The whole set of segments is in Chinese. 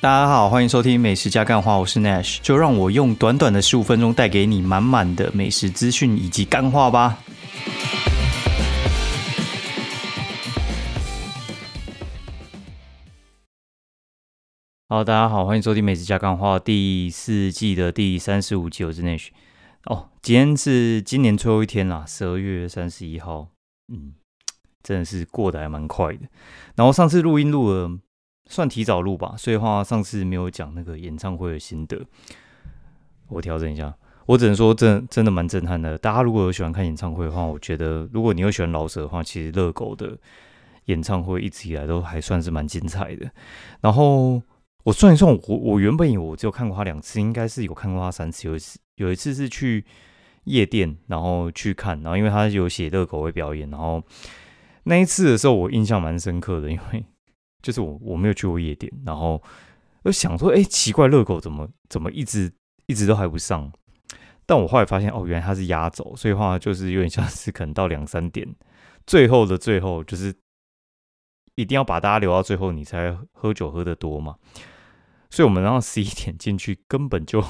大家好，欢迎收听美食加干话，我是 Nash，就让我用短短的十五分钟带给你满满的美食资讯以及干话吧。好，大家好，欢迎收听美食加干话第四季的第三十五集，我是 Nash。哦，今天是今年最后一天啦，十二月三十一号。嗯，真的是过得还蛮快的。然后上次录音录了。算提早录吧，所以话上次没有讲那个演唱会的心得，我调整一下。我只能说，真真的蛮震撼的。大家如果有喜欢看演唱会的话，我觉得如果你有喜欢老舍的话，其实热狗的演唱会一直以来都还算是蛮精彩的。然后我算一算，我我原本以为我只有看过他两次，应该是有看过他三次。有一次有一次是去夜店，然后去看，然后因为他有写热狗会表演，然后那一次的时候我印象蛮深刻的，因为。就是我我没有去过夜店，然后我想说，哎，奇怪，热狗怎么怎么一直一直都还不上？但我后来发现，哦，原来他是压轴，所以话就是有点像是可能到两三点，最后的最后，就是一定要把大家留到最后，你才喝酒喝得多嘛。所以我们然后十一点进去，根本就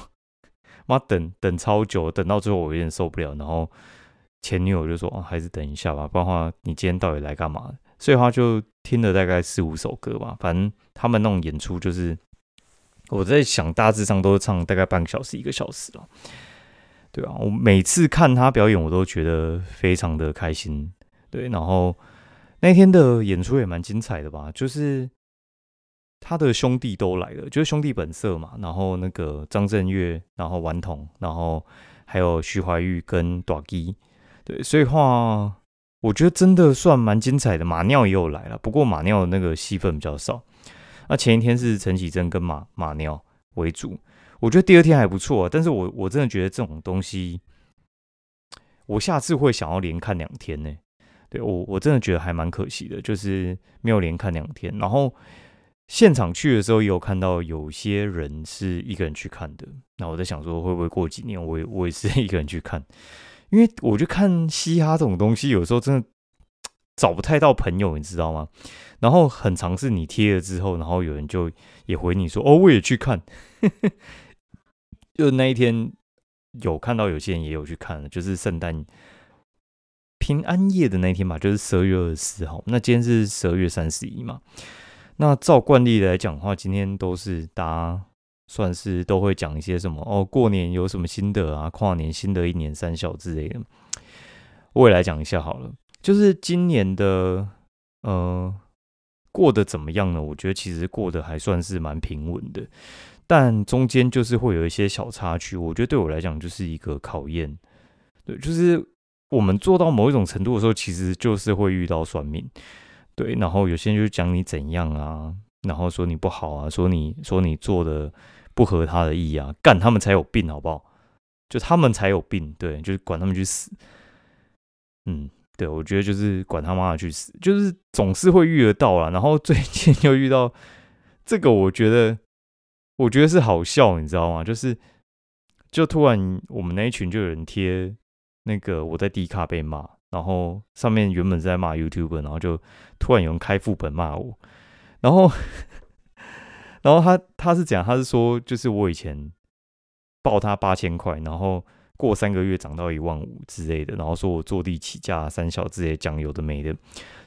妈等等超久，等到最后我有点受不了，然后前女友就说，哦，还是等一下吧，不然话你今天到底来干嘛？所以话就听了大概四五首歌吧，反正他们那种演出就是我在想，大致上都是唱大概半个小时一个小时了，对啊，我每次看他表演，我都觉得非常的开心，对。然后那天的演出也蛮精彩的吧，就是他的兄弟都来了，就是兄弟本色嘛，然后那个张震岳，然后顽童，然后还有徐怀钰跟短基，对，所以话。我觉得真的算蛮精彩的，马尿也有来了，不过马尿的那个戏份比较少。那前一天是陈绮贞跟马马尿为主，我觉得第二天还不错。但是我我真的觉得这种东西，我下次会想要连看两天呢。对我我真的觉得还蛮可惜的，就是没有连看两天。然后现场去的时候也有看到有些人是一个人去看的，那我在想说会不会过几年我我也是一个人去看。因为我就看嘻哈这种东西，有时候真的找不太到朋友，你知道吗？然后很尝试你贴了之后，然后有人就也回你说：“哦，我也去看。”就那一天有看到有些人也有去看了，就是圣诞平安夜的那一天嘛，就是十二月二十四号。那今天是十二月三十一嘛？那照惯例来讲的话，今天都是大家。算是都会讲一些什么哦，过年有什么心得啊？跨年新的一年三小之类的，我也来讲一下好了。就是今年的呃过得怎么样呢？我觉得其实过得还算是蛮平稳的，但中间就是会有一些小插曲。我觉得对我来讲就是一个考验。对，就是我们做到某一种程度的时候，其实就是会遇到算命。对，然后有些人就讲你怎样啊，然后说你不好啊，说你说你做的。不合他的意啊，干他们才有病，好不好？就他们才有病，对，就是管他们去死。嗯，对，我觉得就是管他妈的去死，就是总是会遇得到啊。然后最近 又遇到这个，我觉得，我觉得是好笑，你知道吗？就是，就突然我们那一群就有人贴那个我在 D 卡被骂，然后上面原本是在骂 YouTube，然后就突然有人开副本骂我，然后。然后他他是讲，他是说，就是我以前报他八千块，然后过三个月涨到一万五之类的，然后说我坐地起价三小之类讲有的没的，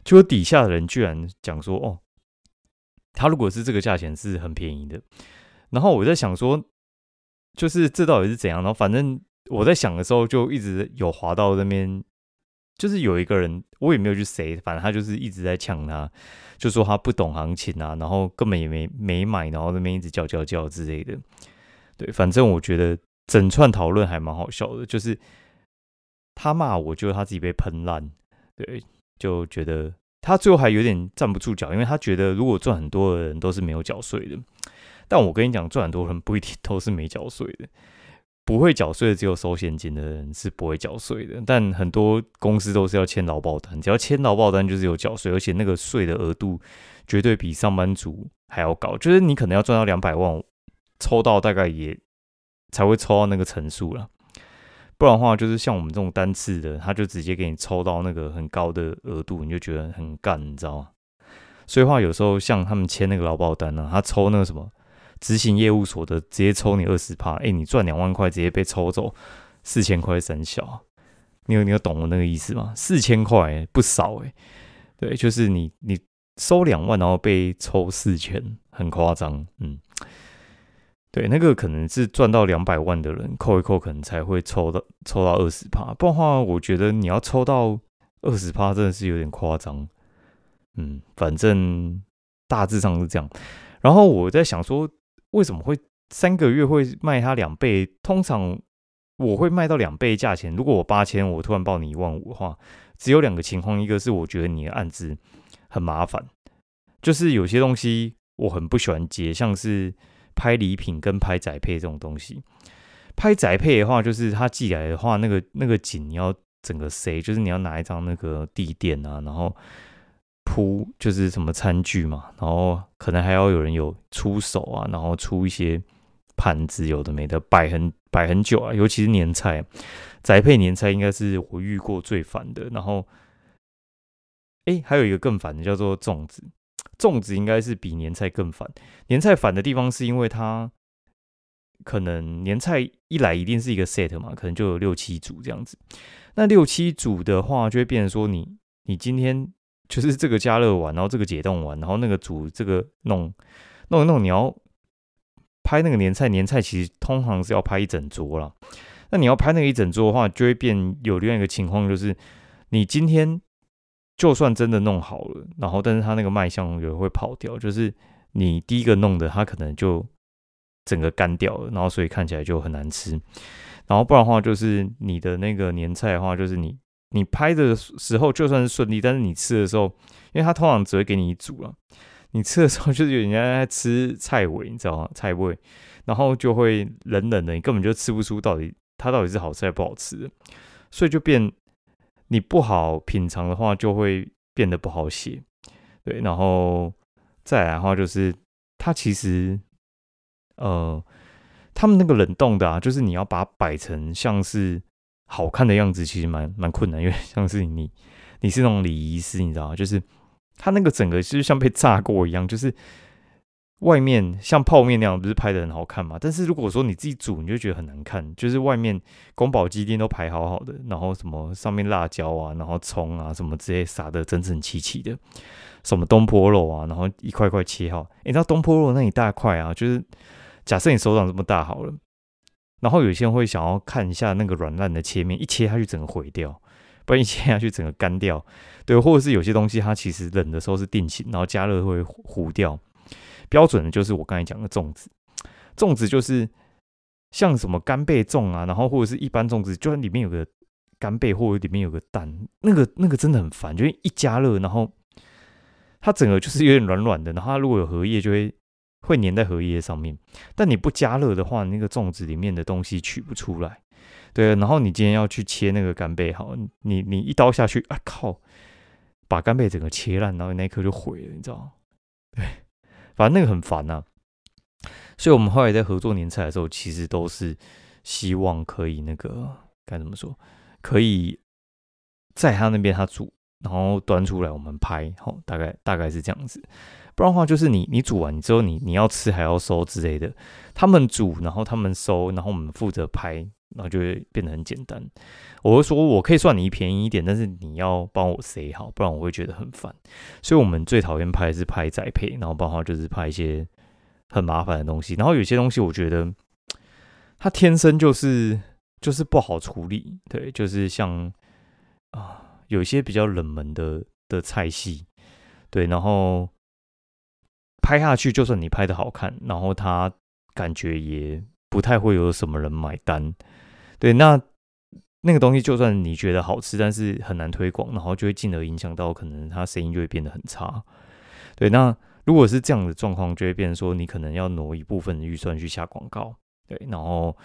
结果底下的人居然讲说，哦，他如果是这个价钱是很便宜的。然后我在想说，就是这到底是怎样？然后反正我在想的时候，就一直有滑到那边。就是有一个人，我也没有去谁，反正他就是一直在抢他，就说他不懂行情啊，然后根本也没没买，然后那边一直叫叫叫之类的。对，反正我觉得整串讨论还蛮好笑的，就是他骂我，就是他自己被喷烂，对，就觉得他最后还有点站不住脚，因为他觉得如果赚很多的人都是没有缴税的，但我跟你讲，赚很多人不一定都是没缴税的。不会缴税的只有收现金的人是不会缴税的，但很多公司都是要签劳保单，只要签劳保单就是有缴税，而且那个税的额度绝对比上班族还要高，就是你可能要赚到两百万，抽到大概也才会抽到那个层数了，不然的话就是像我们这种单次的，他就直接给你抽到那个很高的额度，你就觉得很干，你知道吗？所以话有时候像他们签那个劳保单呢，他抽那个什么。执行业务所得直接抽你二十趴，哎，你赚两万块直接被抽走四千块三小，你有你有懂我那个意思吗？四千块不少哎，对，就是你你收两万然后被抽四千，很夸张，嗯，对，那个可能是赚到两百万的人扣一扣，可能才会抽到抽到二十趴，不然的话，我觉得你要抽到二十趴真的是有点夸张，嗯，反正大致上是这样。然后我在想说，为什么会三个月会卖它两倍？通常我会卖到两倍价钱。如果我八千，我突然报你一万五的话，只有两个情况：一个是我觉得你的案子很麻烦，就是有些东西我很不喜欢接，像是拍礼品跟拍宅配这种东西。拍宅配的话，就是他寄来的话，那个那个景你要整个塞，就是你要拿一张那个地垫啊，然后。铺就是什么餐具嘛，然后可能还要有人有出手啊，然后出一些盘子，有的没的摆很摆很久啊，尤其是年菜，宅配年菜应该是我遇过最烦的。然后，哎，还有一个更烦的叫做粽子，粽子应该是比年菜更烦。年菜烦的地方是因为它可能年菜一来一定是一个 set 嘛，可能就有六七组这样子。那六七组的话，就会变成说你你今天。就是这个加热完，然后这个解冻完，然后那个煮这个弄弄一弄，你要拍那个年菜，年菜其实通常是要拍一整桌了。那你要拍那个一整桌的话，就会变有另外一个情况，就是你今天就算真的弄好了，然后但是它那个卖相也会跑掉，就是你第一个弄的，它可能就整个干掉了，然后所以看起来就很难吃。然后不然的话，就是你的那个年菜的话，就是你。你拍的时候就算是顺利，但是你吃的时候，因为他通常只会给你一组了，你吃的时候就是有人家在吃菜尾，你知道吗？菜味，然后就会冷冷的，你根本就吃不出到底它到底是好吃还是不好吃，所以就变你不好品尝的话，就会变得不好写，对，然后再来的话就是它其实，呃，他们那个冷冻的啊，就是你要把它摆成像是。好看的样子其实蛮蛮困难，因为像是你，你是那种礼仪师，你知道吗？就是它那个整个就是像被炸过一样，就是外面像泡面那样，不是拍的很好看嘛？但是如果说你自己煮，你就觉得很难看，就是外面宫保鸡丁都排好好的，然后什么上面辣椒啊，然后葱啊什么之类撒的整整齐齐的，什么东坡肉啊，然后一块块切好，你知道东坡肉那一大块啊，就是假设你手掌这么大好了。然后有些人会想要看一下那个软烂的切面，一切下去整个毁掉，不然一切下去整个干掉。对，或者是有些东西它其实冷的时候是定型，然后加热会糊掉。标准的就是我刚才讲的粽子，粽子就是像什么干贝粽啊，然后或者是一般粽子，就算里面有个干贝或者里面有个蛋，那个那个真的很烦，就是一加热，然后它整个就是有点软软的，然后它如果有荷叶就会。会粘在荷叶上面，但你不加热的话，那个粽子里面的东西取不出来。对，然后你今天要去切那个干贝，好，你你一刀下去，啊靠，把干贝整个切烂，然后那一刻就毁了，你知道吗？对，反正那个很烦呐。所以我们后来在合作年菜的时候，其实都是希望可以那个该怎么说，可以在他那边他煮，然后端出来我们拍，好，大概大概是这样子。不然的话，就是你你煮完之后，你你要吃还要收之类的。他们煮，然后他们收，然后我们负责拍，然后就会变得很简单。我会说，我可以算你便宜一点，但是你要帮我塞好，不然我会觉得很烦。所以我们最讨厌拍是拍宅配，然后不然的话就是拍一些很麻烦的东西。然后有些东西我觉得它天生就是就是不好处理，对，就是像啊有一些比较冷门的的菜系，对，然后。拍下去，就算你拍的好看，然后他感觉也不太会有什么人买单。对，那那个东西就算你觉得好吃，但是很难推广，然后就会进而影响到可能他声音就会变得很差。对，那如果是这样的状况，就会变成说你可能要挪一部分的预算去下广告。对，然后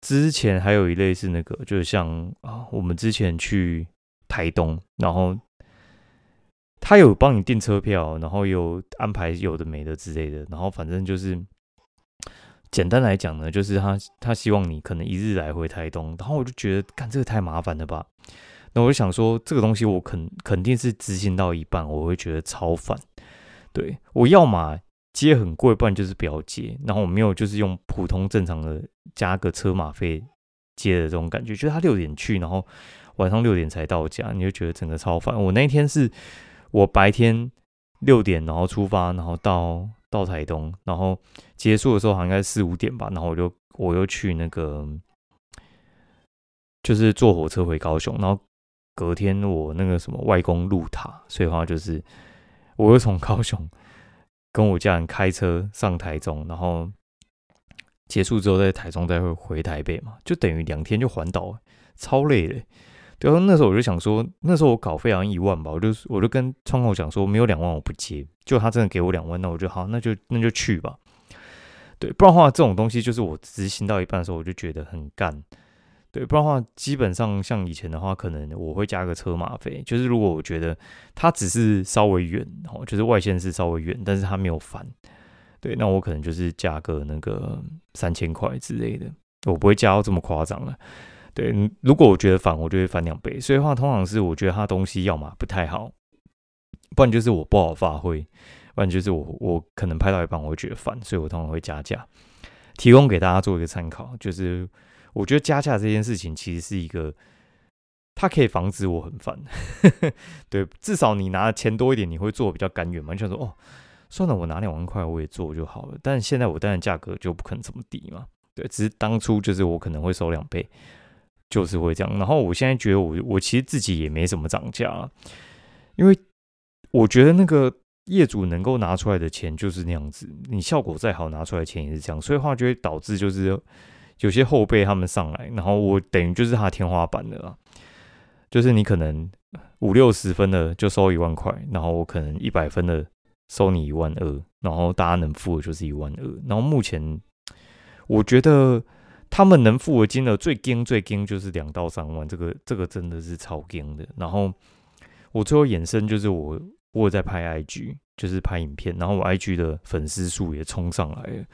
之前还有一类是那个，就是像啊，我们之前去台东，然后。他有帮你订车票，然后有安排有的没的之类的，然后反正就是简单来讲呢，就是他他希望你可能一日来回台东，然后我就觉得干这个太麻烦了吧，那我就想说这个东西我肯肯定是执行到一半，我会觉得超烦。对我要么接很贵，不然就是不要接。然后我没有就是用普通正常的加个车马费接的这种感觉，就是他六点去，然后晚上六点才到家，你就觉得整个超烦。我那天是我白天六点然后出发，然后到到台东，然后结束的时候好像应该四五点吧，然后我就我又去那个就是坐火车回高雄，然后隔天我那个什么外公入塔，所以话就是我又从高雄。跟我家人开车上台中，然后结束之后在台中再会回台北嘛，就等于两天就环岛，超累的。对啊，那时候我就想说，那时候我稿费好像一万吧，我就我就跟窗口讲说，没有两万我不接。就他真的给我两万，那我就好，那就那就去吧。对，不然的话这种东西就是我执行到一半的时候，我就觉得很干。对，不然的话，基本上像以前的话，可能我会加个车马费。就是如果我觉得他只是稍微远，哦，就是外线是稍微远，但是他没有烦，对，那我可能就是加个那个三千块之类的，我不会加到这么夸张了。对，如果我觉得烦，我就会翻两倍。所以话，通常是我觉得他东西要么不太好，不然就是我不好发挥，不然就是我我可能拍到一半我会觉得烦，所以我通常会加价，提供给大家做一个参考，就是。我觉得加价这件事情其实是一个，它可以防止我很烦，对，至少你拿的钱多一点，你会做比较甘愿嘛？你想说哦，算了，我拿两万块我也做就好了。但现在我当然价格就不可能这么低嘛，对，只是当初就是我可能会收两倍，就是会这样。然后我现在觉得我我其实自己也没什么涨价，因为我觉得那个业主能够拿出来的钱就是那样子，你效果再好拿出来钱也是这样，所以话就会导致就是。有些后辈他们上来，然后我等于就是他天花板的啦，就是你可能五六十分的就收一万块，然后我可能一百分的收你一万二，然后大家能付的就是一万二。然后目前我觉得他们能付的金额最惊最惊就是两到三万，这个这个真的是超惊的。然后我最后衍生就是我我在拍 IG，就是拍影片，然后我 IG 的粉丝数也冲上来了。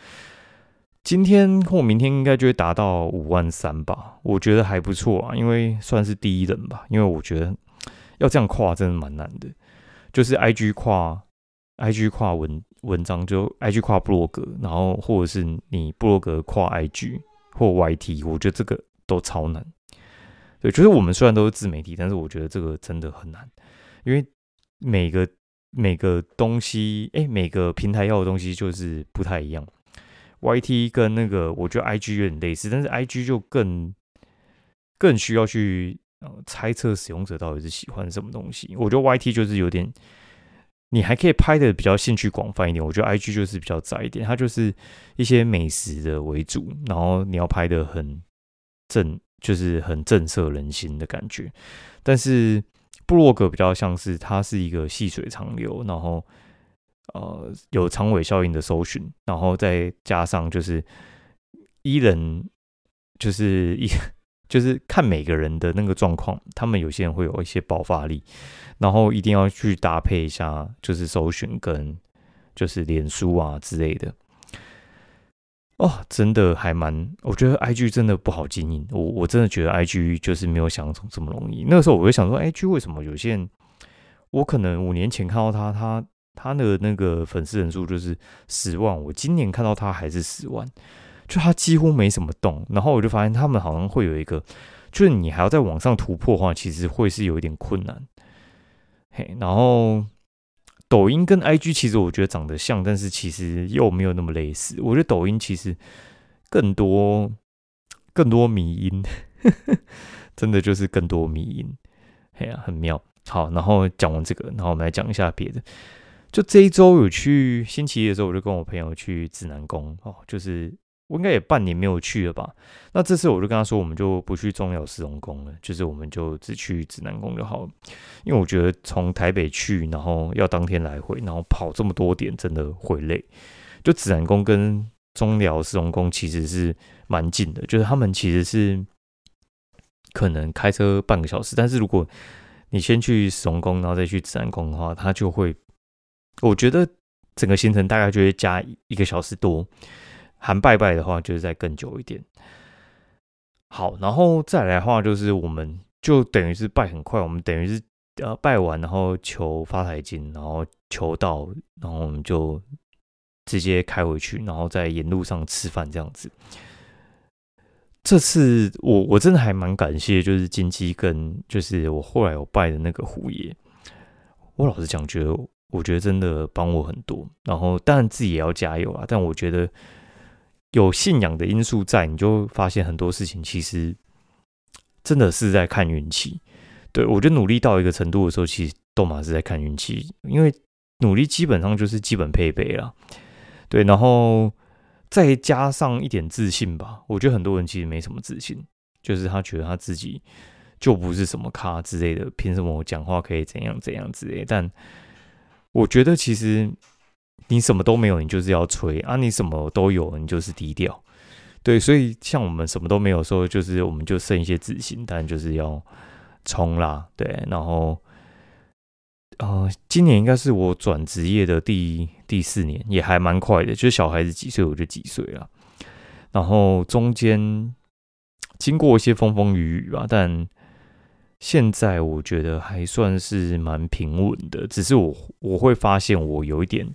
今天或明天应该就会达到五万三吧，我觉得还不错啊，因为算是第一人吧。因为我觉得要这样跨真的蛮难的，就是 I G 跨 I G 跨文文章，就 I G 跨布洛格，然后或者是你布洛格跨 I G 或 Y T，我觉得这个都超难。对，就是我们虽然都是自媒体，但是我觉得这个真的很难，因为每个每个东西，哎，每个平台要的东西就是不太一样。Y T 跟那个，我觉得 I G 有点类似，但是 I G 就更更需要去呃猜测使用者到底是喜欢什么东西。我觉得 Y T 就是有点，你还可以拍的比较兴趣广泛一点。我觉得 I G 就是比较窄一点，它就是一些美食的为主，然后你要拍的很正，就是很震慑人心的感觉。但是布洛格比较像是它是一个细水长流，然后。呃，有长尾效应的搜寻，然后再加上就是一人，就是一 就是看每个人的那个状况，他们有些人会有一些爆发力，然后一定要去搭配一下，就是搜寻跟就是脸书啊之类的。哦，真的还蛮，我觉得 I G 真的不好经营，我我真的觉得 I G 就是没有想象中这么容易。那个时候我就想说，I G 为什么有些人，我可能五年前看到他，他。他的那个粉丝人数就是十万，我今年看到他还是十万，就他几乎没什么动。然后我就发现他们好像会有一个，就是你还要在网上突破的话，其实会是有一点困难。嘿，然后抖音跟 IG 其实我觉得长得像，但是其实又没有那么类似。我觉得抖音其实更多更多迷音，真的就是更多迷音。嘿呀，很妙。好，然后讲完这个，然后我们来讲一下别的。就这一周有去星期一的时候，我就跟我朋友去指南宫哦，就是我应该也半年没有去了吧。那这次我就跟他说，我们就不去中药四龙宫了，就是我们就只去指南宫就好了。因为我觉得从台北去，然后要当天来回，然后跑这么多点，真的会累。就指南宫跟中寮四龙宫其实是蛮近的，就是他们其实是可能开车半个小时，但是如果你先去四龙宫，然后再去指南宫的话，它就会。我觉得整个行程大概就会加一个小时多，含拜拜的话就是再更久一点。好，然后再来的话就是我们就等于是拜很快，我们等于是呃拜完，然后求发财金，然后求到，然后我们就直接开回去，然后在沿路上吃饭这样子。这次我我真的还蛮感谢，就是金鸡跟就是我后来有拜的那个虎爷。我老实讲，觉得我觉得真的帮我很多。然后当然自己也要加油啊。但我觉得有信仰的因素在，你就发现很多事情其实真的是在看运气。对我觉得努力到一个程度的时候，其实斗马是在看运气，因为努力基本上就是基本配备了。对，然后。再加上一点自信吧，我觉得很多人其实没什么自信，就是他觉得他自己就不是什么咖之类的，凭什么我讲话可以怎样怎样之类。但我觉得其实你什么都没有，你就是要吹啊；你什么都有，你就是低调。对，所以像我们什么都没有时候，就是我们就剩一些自信，但就是要冲啦。对，然后。呃，今年应该是我转职业的第第四年，也还蛮快的。就是小孩子几岁我就几岁了，然后中间经过一些风风雨雨吧，但现在我觉得还算是蛮平稳的。只是我我会发现我有一点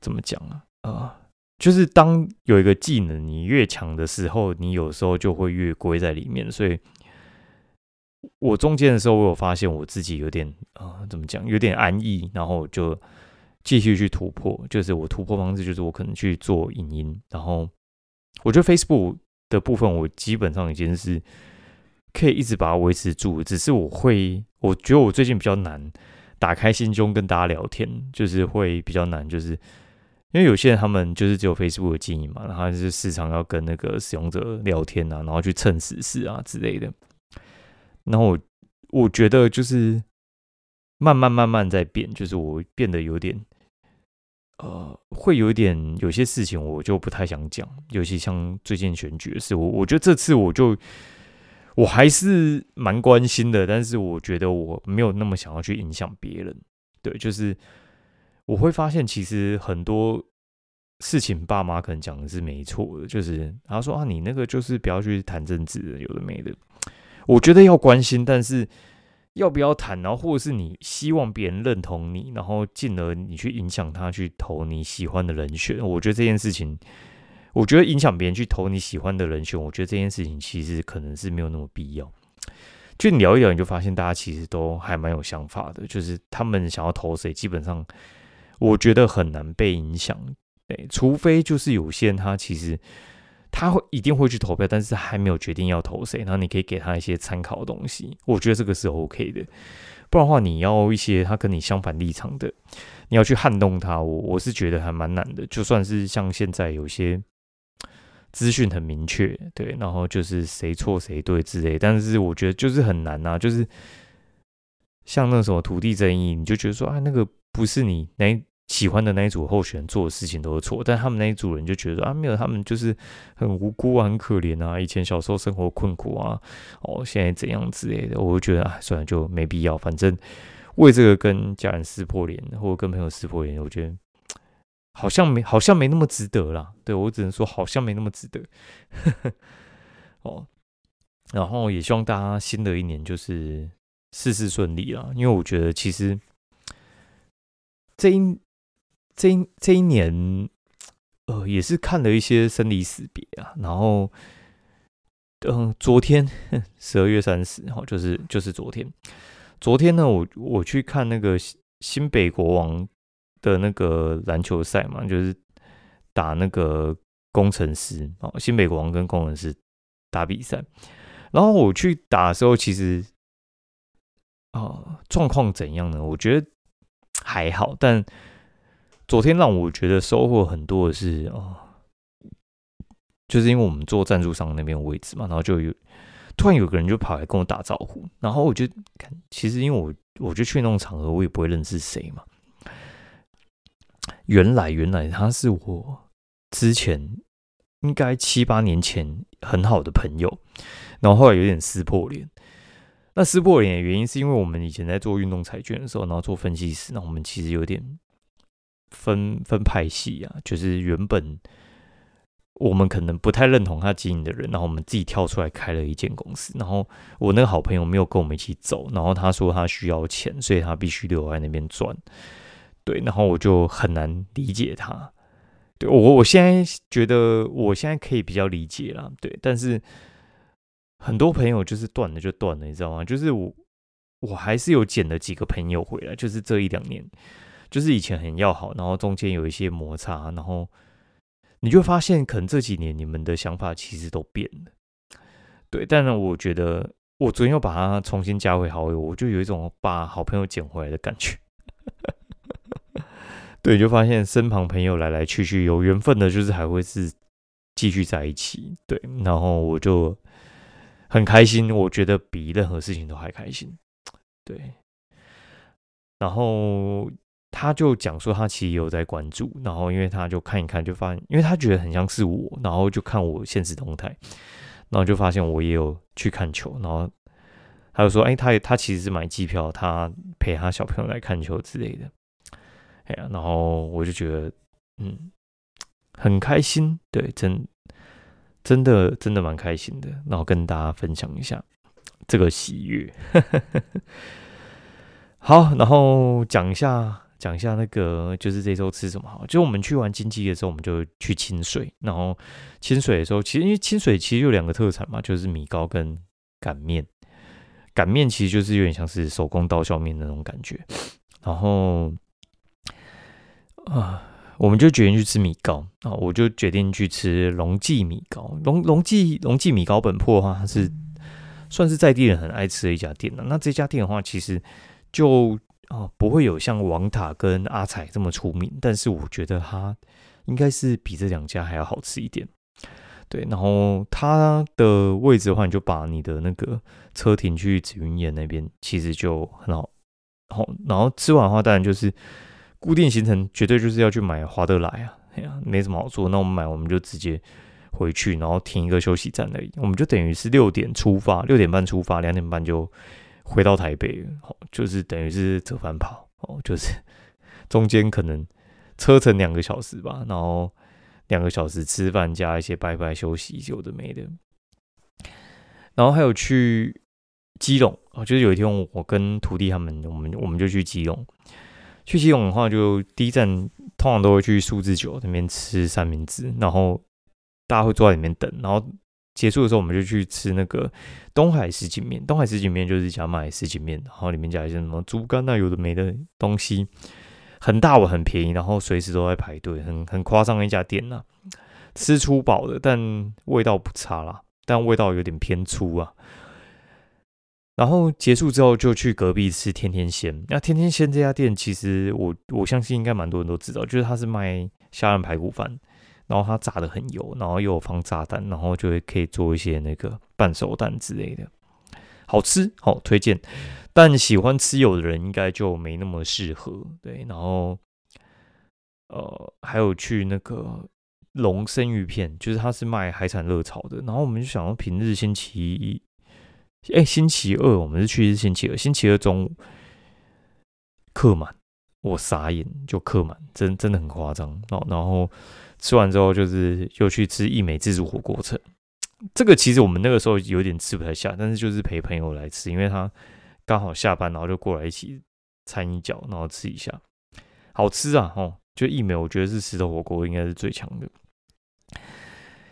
怎么讲啊？啊，就是当有一个技能你越强的时候，你有时候就会越归在里面，所以。我中间的时候，我有发现我自己有点啊，怎么讲，有点安逸，然后就继续去突破。就是我突破方式，就是我可能去做影音，然后我觉得 Facebook 的部分，我基本上已经是可以一直把它维持住。只是我会，我觉得我最近比较难打开心胸跟大家聊天，就是会比较难，就是因为有些人他们就是只有 Facebook 的经营嘛，然后就是时常要跟那个使用者聊天啊，然后去蹭时事啊之类的。然后我我觉得就是慢慢慢慢在变，就是我变得有点呃，会有点有些事情我就不太想讲，尤其像最近选举的事，我我觉得这次我就我还是蛮关心的，但是我觉得我没有那么想要去影响别人。对，就是我会发现其实很多事情爸妈可能讲的是没错的，就是他说啊，你那个就是不要去谈政治，有的没的。我觉得要关心，但是要不要谈，然后或者是你希望别人认同你，然后进而你去影响他去投你喜欢的人选，我觉得这件事情，我觉得影响别人去投你喜欢的人选，我觉得这件事情其实可能是没有那么必要。就聊一聊，你就发现大家其实都还蛮有想法的，就是他们想要投谁，基本上我觉得很难被影响，对，除非就是有些人他其实。他会一定会去投票，但是还没有决定要投谁。然后你可以给他一些参考的东西，我觉得这个是 OK 的。不然的话，你要一些他跟你相反立场的，你要去撼动他，我我是觉得还蛮难的。就算是像现在有些资讯很明确，对，然后就是谁错谁对之类，但是我觉得就是很难啊。就是像那什么土地争议，你就觉得说啊，那个不是你那。喜欢的那一组候选人做的事情都是错，但他们那一组人就觉得啊，没有他们就是很无辜啊，很可怜啊，以前小时候生活困苦啊，哦，现在怎样之类的，我就觉得啊，算了，就没必要，反正为这个跟家人撕破脸或者跟朋友撕破脸，我觉得好像没好像没那么值得啦。对我只能说好像没那么值得。哦，然后也希望大家新的一年就是事事顺利啦，因为我觉得其实这一。这一这一年，呃，也是看了一些生离死别啊。然后，嗯，昨天十二月三十号，就是就是昨天。昨天呢，我我去看那个新北国王的那个篮球赛嘛，就是打那个工程师哦，新北国王跟工程师打比赛。然后我去打的时候，其实啊，状况怎样呢？我觉得还好，但。昨天让我觉得收获很多的是哦，就是因为我们坐赞助商那边位置嘛，然后就有突然有个人就跑来跟我打招呼，然后我就看，其实因为我我就去那种场合，我也不会认识谁嘛。原来原来他是我之前应该七八年前很好的朋友，然后后来有点撕破脸。那撕破脸的原因是因为我们以前在做运动彩券的时候，然后做分析师，那我们其实有点。分分派系啊，就是原本我们可能不太认同他经营的人，然后我们自己跳出来开了一间公司。然后我那个好朋友没有跟我们一起走，然后他说他需要钱，所以他必须留在那边赚。对，然后我就很难理解他。对我我现在觉得我现在可以比较理解啦，对，但是很多朋友就是断了就断了，你知道吗？就是我我还是有捡了几个朋友回来，就是这一两年，就是以前很要好，然后中间有一些摩擦，然后你就发现可能这几年你们的想法其实都变了，对，但是我觉得我昨天又把他重新加回好友，我就有一种把好朋友捡回来的感觉。对，就发现身旁朋友来来去去，有缘分的，就是还会是继续在一起。对，然后我就很开心，我觉得比任何事情都还开心。对，然后他就讲说，他其实有在关注，然后因为他就看一看，就发现，因为他觉得很像是我，然后就看我现实动态，然后就发现我也有去看球，然后他就说，哎，他也他其实是买机票，他陪他小朋友来看球之类的。哎呀，然后我就觉得，嗯，很开心，对，真真的真的蛮开心的，然后跟大家分享一下这个喜悦。好，然后讲一下讲一下那个，就是这周吃什么好？就我们去完金鸡的时候，我们就去清水，然后清水的时候，其实因为清水其实有两个特产嘛，就是米糕跟擀面。擀面其实就是有点像是手工刀削面那种感觉，然后。啊，我们就决定去吃米糕啊！我就决定去吃龙记米糕。龙龙记龙记米糕本铺的话，它是算是在地人很爱吃的一家店了。那这家店的话，其实就啊不会有像王塔跟阿彩这么出名，但是我觉得它应该是比这两家还要好吃一点。对，然后它的位置的话，你就把你的那个车停去紫云岩那边，其实就很好。好，然后吃完的话，当然就是。固定行程绝对就是要去买华德来啊，哎呀，没什么好做。那我们买，我们就直接回去，然后停一个休息站而已。我们就等于是六点出发，六点半出发，两点半就回到台北，哦，就是等于是折返跑，哦，就是 中间可能车程两个小时吧，然后两个小时吃饭加一些拜拜休息，有的没的。然后还有去基隆，就是有一天我跟徒弟他们，我们我们就去基隆。去基隆的话，就第一站通常都会去数字酒那边吃三明治，然后大家会坐在里面等，然后结束的时候我们就去吃那个东海石锦面。东海石锦面就是一家卖石锦面，然后里面加一些什么猪肝啊，有的没的东西，很大碗，很便宜，然后随时都在排队，很很夸张的一家店呐。吃粗饱的，但味道不差啦，但味道有点偏粗啊。然后结束之后就去隔壁吃天天鲜。那天天鲜这家店，其实我我相信应该蛮多人都知道，就是它是卖虾仁排骨饭，然后它炸的很油，然后又有放炸弹，然后就会可以做一些那个半熟蛋之类的，好吃，好推荐。但喜欢吃油的人应该就没那么适合。对，然后呃还有去那个龙生鱼片，就是它是卖海产热炒的，然后我们就想要平日星期一。哎，星期二我们是去是星期二，星期二中午客满，我傻眼，就客满，真真的很夸张哦。然后吃完之后，就是又去吃益美自助火锅城。这个其实我们那个时候有点吃不太下，但是就是陪朋友来吃，因为他刚好下班，然后就过来一起掺一脚，然后吃一下，好吃啊！哦，就一美，我觉得是石头火锅应该是最强的。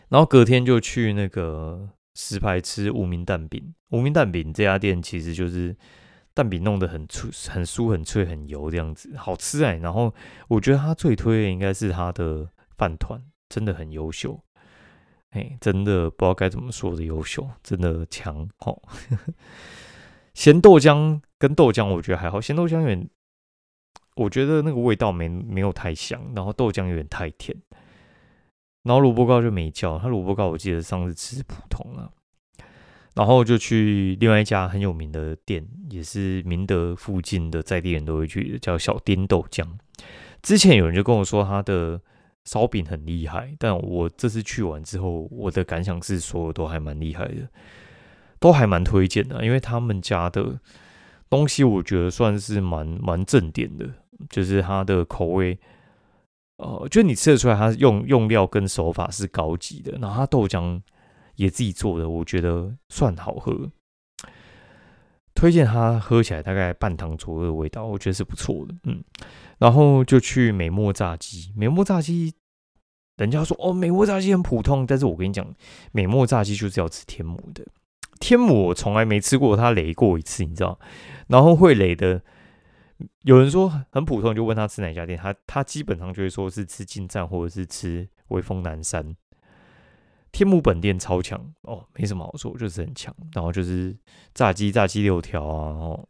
然后隔天就去那个。石牌吃无名蛋饼，无名蛋饼这家店其实就是蛋饼弄得很粗、很酥、很脆、很油这样子，好吃哎。然后我觉得他最推的应该是他的饭团，真的很优秀，哎，真的不知道该怎么说的优秀，真的强哦。咸豆浆跟豆浆我觉得还好，咸豆浆有点，我觉得那个味道没没有太香，然后豆浆有点太甜。然后萝卜糕就没叫，他萝卜糕我记得上次吃普通了，然后就去另外一家很有名的店，也是明德附近的在地人都会去，叫小颠豆浆。之前有人就跟我说他的烧饼很厉害，但我这次去完之后，我的感想是所有都还蛮厉害的，都还蛮推荐的，因为他们家的东西我觉得算是蛮蛮正点的，就是它的口味。哦，就你吃得出来，它用用料跟手法是高级的，然后它豆浆也自己做的，我觉得算好喝，推荐它喝起来大概半糖左右的味道，我觉得是不错的，嗯，然后就去美墨炸鸡，美墨炸鸡人家说哦，美墨炸鸡很普通，但是我跟你讲，美墨炸鸡就是要吃天母的。天母我从来没吃过，他雷过一次，你知道？然后会雷的，有人说很普通，就问他吃哪家店，他他基本上就会说是吃金站或者是吃威风南山。天母本店超强哦，没什么好说，就是很强。然后就是炸鸡，炸鸡六条啊，然后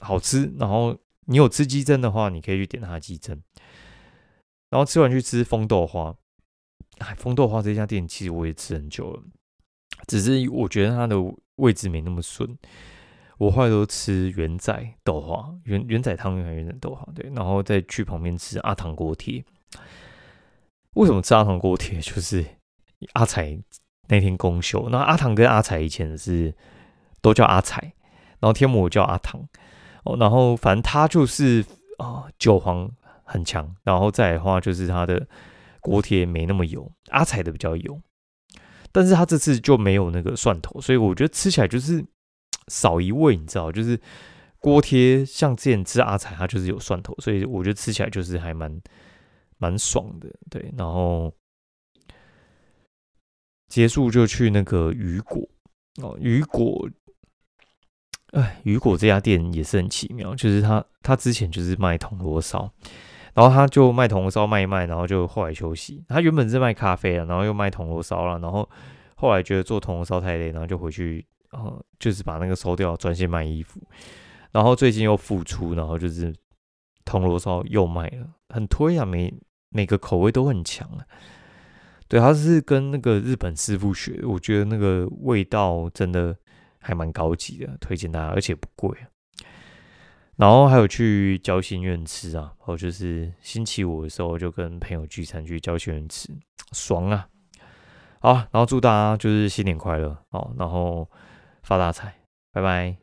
好吃。然后你有吃鸡胗的话，你可以去点他的鸡胗。然后吃完去吃风豆花。哎，风豆花这家店其实我也吃很久了，只是我觉得它的位置没那么顺。我后来都吃元仔豆花，元元仔汤圆还元仔豆花？对，然后再去旁边吃阿唐锅贴。为什么吃阿唐锅贴？就是阿才那天公休，那阿唐跟阿才以前是都叫阿才，然后天母叫阿唐哦，然后反正他就是啊韭黄很强，然后再的话就是他的。锅贴没那么油，阿彩的比较油，但是他这次就没有那个蒜头，所以我觉得吃起来就是 少一味，你知道，就是锅贴像之前吃阿彩，它就是有蒜头，所以我觉得吃起来就是还蛮蛮爽的，对。然后结束就去那个雨果哦，雨果，哎，雨果这家店也是很奇妙，就是他他之前就是卖铜锣烧。然后他就卖铜锣烧卖一卖，然后就后来休息。他原本是卖咖啡啊，然后又卖铜锣烧了，然后后来觉得做铜锣烧太累，然后就回去，呃，就是把那个收掉，专心卖衣服。然后最近又复出，然后就是铜锣烧又卖了，很推啊，每每个口味都很强啊。对，他是跟那个日本师傅学，我觉得那个味道真的还蛮高级的，推荐大家，而且不贵。然后还有去交心院吃啊，然后就是星期五的时候就跟朋友聚餐去交心院吃，爽啊！好，然后祝大家就是新年快乐哦，然后发大财，拜拜。